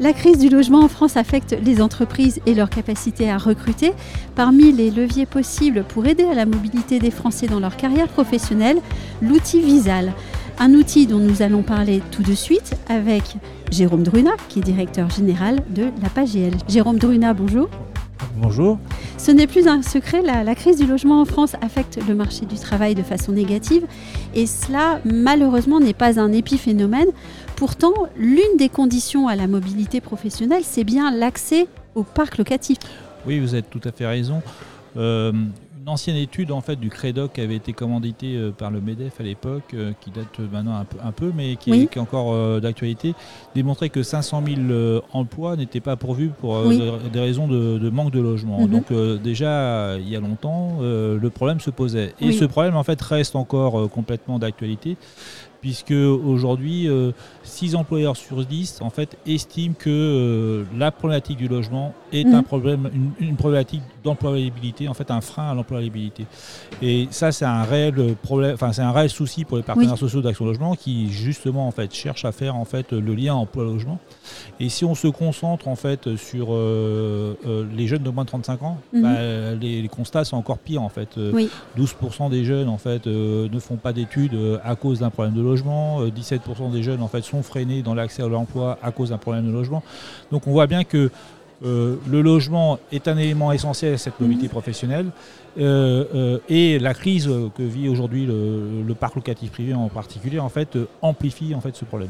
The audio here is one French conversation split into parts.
La crise du logement en France affecte les entreprises et leur capacité à recruter. Parmi les leviers possibles pour aider à la mobilité des Français dans leur carrière professionnelle, l'outil Visal. Un outil dont nous allons parler tout de suite avec Jérôme Druna, qui est directeur général de la PAGL. Jérôme Druna, bonjour. Bonjour. Ce n'est plus un secret, la, la, crise du logement en France affecte le marché du travail de façon négative et cela malheureusement n'est pas un épiphénomène. Pourtant, l'une des conditions à la mobilité professionnelle, c'est bien l'accès au parc locatif. Oui, vous avez tout à fait raison. Euh, une ancienne étude en fait du Crédoc qui avait été commanditée euh, par le Medef à l'époque, euh, qui date maintenant un peu, un peu mais qui, Oui. est, qui est encore euh, d'actualité, démontrait que 500 000 euh, emplois n'étaient pas pourvus pour Oui. des- raisons de, de manque de logement. Mhm. Donc euh, déjà il y a longtemps, euh, le problème se posait. Et Oui. ce problème en fait reste encore complètement d'actualité puisque aujourd'hui, 6 employeurs sur 10 en fait, estiment que euh, la problématique du logement est un problème, une, une problématique d'employabilité, en fait un frein à l'employabilité. Et ça, c'est un réel problème, enfin c'est un réel souci pour les partenaires Oui. sociaux d'Action Logement qui justement en fait cherchent à faire en fait le lien emploi-logement. Et si on se concentre en fait sur euh, euh, les jeunes de moins de 35 ans, Mhm. bah, les, les constats sont encore pires en fait. Euh, Oui. 12% des jeunes en fait euh, ne font pas d'études euh, à cause d'un problème de logement. Euh, 17% des jeunes en fait sont freinés dans l'accès à l'emploi à cause d'un problème de logement. Donc on voit bien que euh, le logement est un élément essentiel à cette mobilité professionnelle Euh, euh, et la crise euh, que vit aujourd'hui le, le parc locatif privé en particulier en fait euh, amplifie en fait ce problème.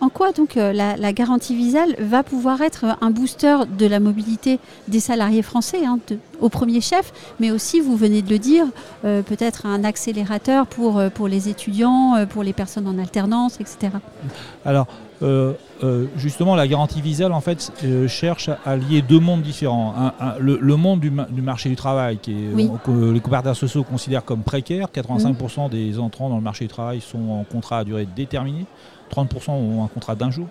En quoi donc euh, la, la garantie Visal va pouvoir être un booster de la mobilité des salariés français hein, de- au premier chef, mais aussi, vous venez de le dire, euh, peut-être un accélérateur pour, euh, pour les étudiants, pour les personnes en alternance, etc. Alors, euh, euh, justement, la garantie Visal, en fait, euh, cherche à- lier deux mondes différents. Un- un- le, le monde du, ma- du marché du travail, qui est, Oui. que les coopérateurs sociaux considèrent comme précaire. 85% des entrants dans le marché du travail sont en contrat à durée déterminée. 30% ont un contrat d'un jour.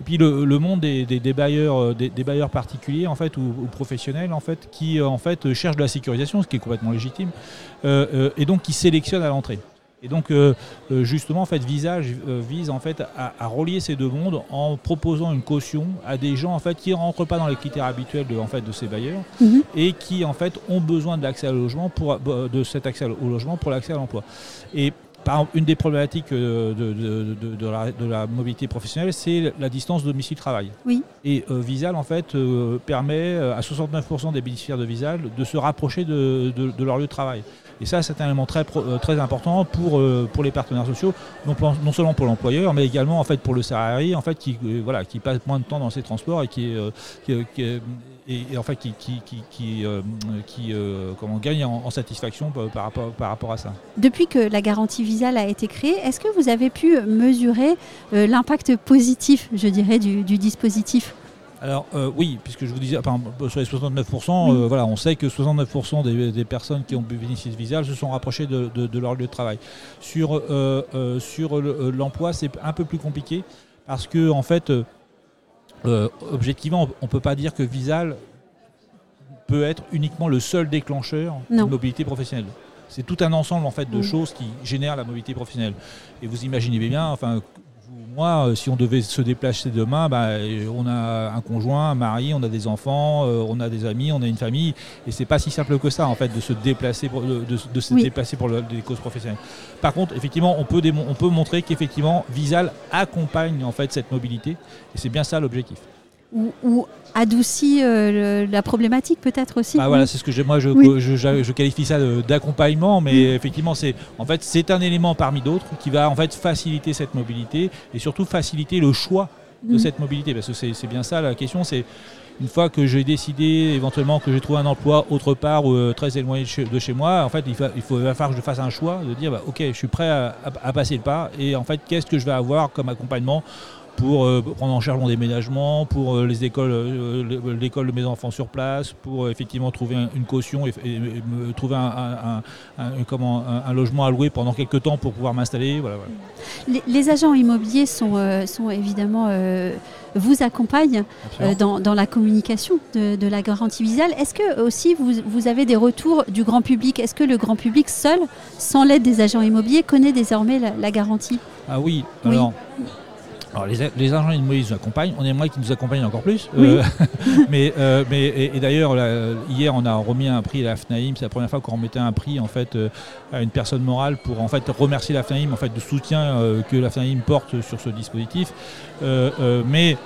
Et puis le, le monde des, des- des bailleurs, euh, des, des bailleurs particuliers en fait ou, ou professionnels en fait qui euh, en fait cherchent de la sécurisation, ce qui est complètement légitime, euh, et donc qui sélectionnent à l'entrée. Et donc euh, justement en fait Visage euh, vise en fait à, à relier ces deux mondes en proposant une caution à des gens en fait qui ne rentrent pas dans les critères habituels de, en fait, de ces bailleurs Mhm. et qui en fait ont besoin de l'accès au logement pour de cet accès au logement pour l'accès à l'emploi. Et par exemple, une des problématiques euh, de, de- de- de la, de la mobilité professionnelle, c'est la distance domicile-travail. Oui. Et euh, Visal, en fait, euh, permet à 69% des bénéficiaires de Visal de se rapprocher de, leur lieu de travail. Et ça, c'est un élément très, important pour, pour les partenaires sociaux, non, seulement pour l'employeur, mais également en fait, pour le salarié en fait, qui, voilà, qui passe moins de temps dans ses transports et qui, est, qui, qui est- et, et en fait, qui, qui, qui, qui, euh, qui, euh, comment, gagne en, en satisfaction par, par rapport, par rapport à ça. Depuis que la garantie Visal a été créée, est-ce que vous avez pu mesurer euh, l'impact positif, je dirais, du, du dispositif? Alors euh, oui, puisque je vous disais, enfin, sur les 69%, Oui. euh, voilà, on sait que 69% des, des personnes qui ont bénéficié de Visal se sont rapprochées de, de- de leur lieu de travail. Sur, euh, sur le- l'emploi, c'est un peu plus compliqué parce que en fait, euh, objectivement, on ne peut pas dire que Visal peut être uniquement le seul déclencheur de mobilité professionnelle. C'est tout un ensemble en fait de Oui. choses qui génèrent la mobilité professionnelle. Et vous imaginez bien, enfin, moi, euh, si on devait se déplacer demain, bah, euh, on a un conjoint, un mari, on a des enfants, euh, on a des amis, on a une famille, et c'est pas si simple que ça en fait de se déplacer pour, de, de- de se Oui. déplacer pour le- des causes professionnelles. Par contre, effectivement, on peut, démon- on peut montrer qu'effectivement Visal accompagne en fait cette mobilité, et c'est bien ça l'objectif. Ou, ou adoucit euh, le- la problématique peut-être aussi Ah, voilà, c'est ce que j'ai- moi je, Oui. je, je- je qualifie ça d'accompagnement, mais effectivement c'est en fait c'est un élément parmi d'autres qui va en fait faciliter cette mobilité et surtout faciliter le choix de Mm. cette mobilité parce que c'est c'est bien ça la question c'est une fois que j'ai décidé éventuellement que j'ai trouvé un emploi autre part ou euh, très éloigné de chez, de chez moi, en fait il, fa- il faut il va falloir que je fasse un choix de dire bah, ok je suis prêt à, à- à passer le pas et en fait qu'est-ce que je vais avoir comme accompagnement pour euh, prendre en charge mon déménagement, pour euh, les écoles, euh, l'école de mes enfants sur place, pour effectivement trouver une caution et, me trouver un, comment, un, logement à louer pendant quelques temps pour pouvoir m'installer. Voilà, Les, agents immobiliers sont, sont évidemment vous accompagnent dans, la communication de, la garantie visale. Est-ce que aussi vous, vous, avez des retours du grand public? Est-ce que le grand public seul, sans l'aide des agents immobiliers, connaît désormais la, garantie? Ah oui, alors alors les, agents immobiliers nous accompagnent, on aimerait qu'ils nous accompagnent encore plus. Euh, mais, euh, mais et, d'ailleurs hier on a remis un prix à la FNAIM, c'est la première fois qu'on remettait un prix en fait euh, à une personne morale pour en fait remercier la FNAIM en fait du soutien que la FNAIM porte sur ce dispositif. mais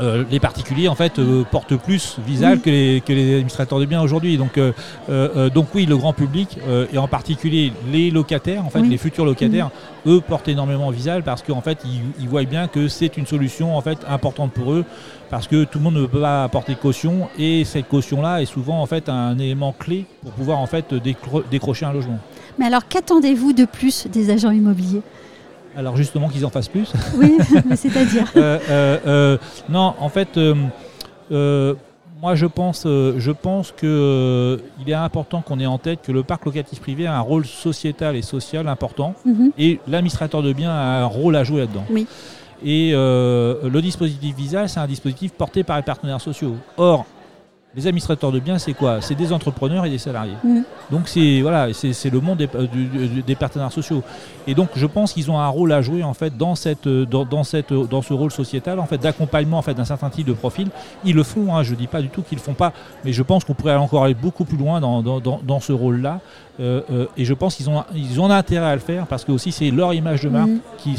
euh, les particuliers en fait euh, portent plus Visal que, les, que, les, administrateurs de biens aujourd'hui. Donc, euh, donc oui, le grand public et en particulier les locataires, en fait, les futurs locataires, eux portent énormément Visal parce qu'en fait ils, voient bien que c'est une solution en fait importante pour eux parce que tout le monde ne peut pas apporter caution et cette caution là est souvent en fait un élément clé pour pouvoir en fait décrocher un logement. Mais alors qu'attendez-vous de plus des agents immobiliers? Alors justement qu'ils en fassent plus. Oui, c'est-à-dire. Euh, euh, euh, non, en fait, moi je pense, je pense que il est important qu'on ait en tête que le parc locatif privé a un rôle sociétal et social important, mhm. et l'administrateur de biens a un rôle à jouer là-dedans. Oui. Et le dispositif Visa, c'est un dispositif porté par les partenaires sociaux. Or, les administrateurs de biens, c'est quoi? C'est des entrepreneurs et des salariés. Mm. Donc c'est voilà, c'est le monde euh, des, partenaires sociaux. Et donc je pense qu'ils ont un rôle à jouer en fait dans cette euh, dans, cette euh, dans ce rôle sociétal en fait d'accompagnement en fait d'un certain type de profil. Ils le font. Hein, je dis pas du tout qu'ils le font pas, mais je pense qu'on pourrait encore aller beaucoup plus loin dans, dans, ce rôle-là. et je pense qu'ils ont ils ont intérêt à le faire parce que aussi c'est leur image de marque mm. qui,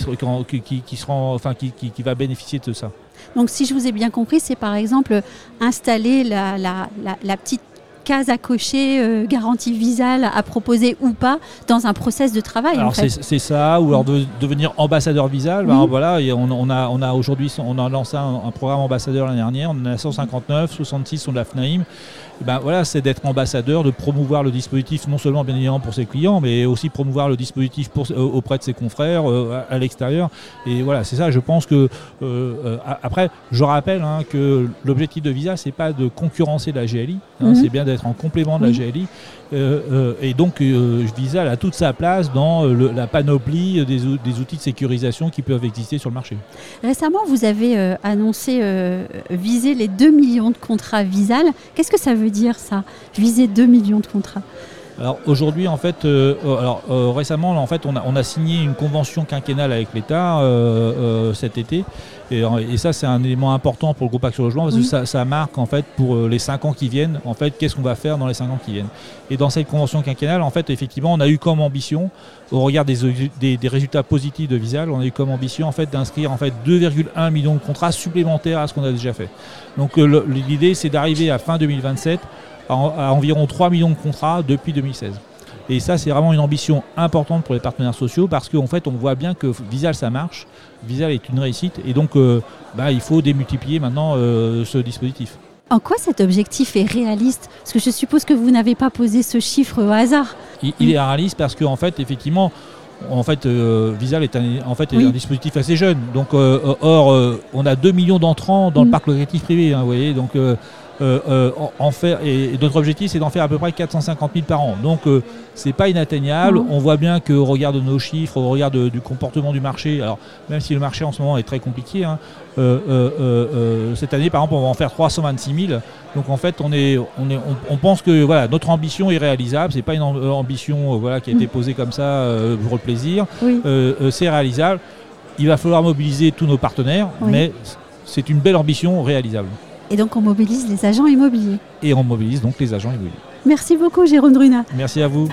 qui, qui, enfin qui, qui va bénéficier de ça. Donc si je vous ai bien compris, c'est par exemple installer la, la, petite case à cocher, euh, garantie visale à proposer ou pas dans un process de travail. Alors c'est ça, ou alors de, devenir ambassadeur visal. Ben, voilà, on, a, on a aujourd'hui on a lancé un, programme ambassadeur l'année dernière, on en a 159, 66 sont de la FNAIM. Ben, voilà, c'est d'être ambassadeur, de promouvoir le dispositif non seulement bien évidemment pour ses clients, mais aussi promouvoir le dispositif pour, euh, auprès de ses confrères euh, à, l'extérieur. Et voilà, c'est ça. Je pense que euh, après, je rappelle hein, que l'objectif de Visa, c'est pas de concurrencer la GLI, hein, mhm. c'est bien en complément de la GLI. et donc, Visa a toute sa place dans la panoplie des, des, outils de sécurisation qui peuvent exister sur le marché. Récemment, vous avez annoncé viser les 2 millions de contrats Visal. Qu'est-ce que ça veut dire ça? Viser 2 millions de contrats? Alors aujourd'hui, en fait, euh, euh, alors, euh, récemment, en fait, on a, on a, signé une convention quinquennale avec l'État cet été. Et, ça, c'est un élément important pour le groupe Action Logement parce que ça, marque en fait pour les 5 ans qui viennent, en fait, qu'est-ce qu'on va faire dans les 5 ans qui viennent. Et dans cette convention quinquennale, en fait, effectivement, on a eu comme ambition, au regard des, des, résultats positifs de Visal, on a eu comme ambition en fait d'inscrire en fait 2,1 millions de contrats supplémentaires à ce qu'on a déjà fait. Donc l'idée, c'est d'arriver à fin 2027 à, environ 3 millions de contrats depuis 2016. Et ça, c'est vraiment une ambition importante pour les partenaires sociaux parce qu'en fait, on voit bien que Visal, ça marche. Visal est une réussite. Et donc, euh, bah, il faut démultiplier maintenant euh, ce dispositif. En quoi cet objectif est réaliste? Parce que je suppose que vous n'avez pas posé ce chiffre au hasard. Il, est réaliste parce qu'en fait, effectivement, en fait, euh, Visal est, un, en fait, un dispositif assez jeune. Donc, or, on a 2 millions d'entrants dans le mm. parc locatif privé. Hein, vous voyez, donc euh, euh, en faire, et, notre objectif c'est d'en faire à peu près 450 000 par an. Donc euh, c'est pas inatteignable. On voit bien qu'au regard de nos chiffres, au regard du comportement du marché, alors même si le marché en ce moment est très compliqué, hein, cette année par exemple on va en faire 326 000. Donc en fait on, est, on, est, on, pense que voilà, notre ambition est réalisable. C'est pas une ambition voilà, qui a été mm. posée comme ça pour le plaisir. c'est réalisable. Il va falloir mobiliser tous nos partenaires, mais c'est une belle ambition réalisable. Et donc on mobilise les agents immobiliers. Et on mobilise donc les agents immobiliers. Merci beaucoup Jérôme Druna. Merci à vous.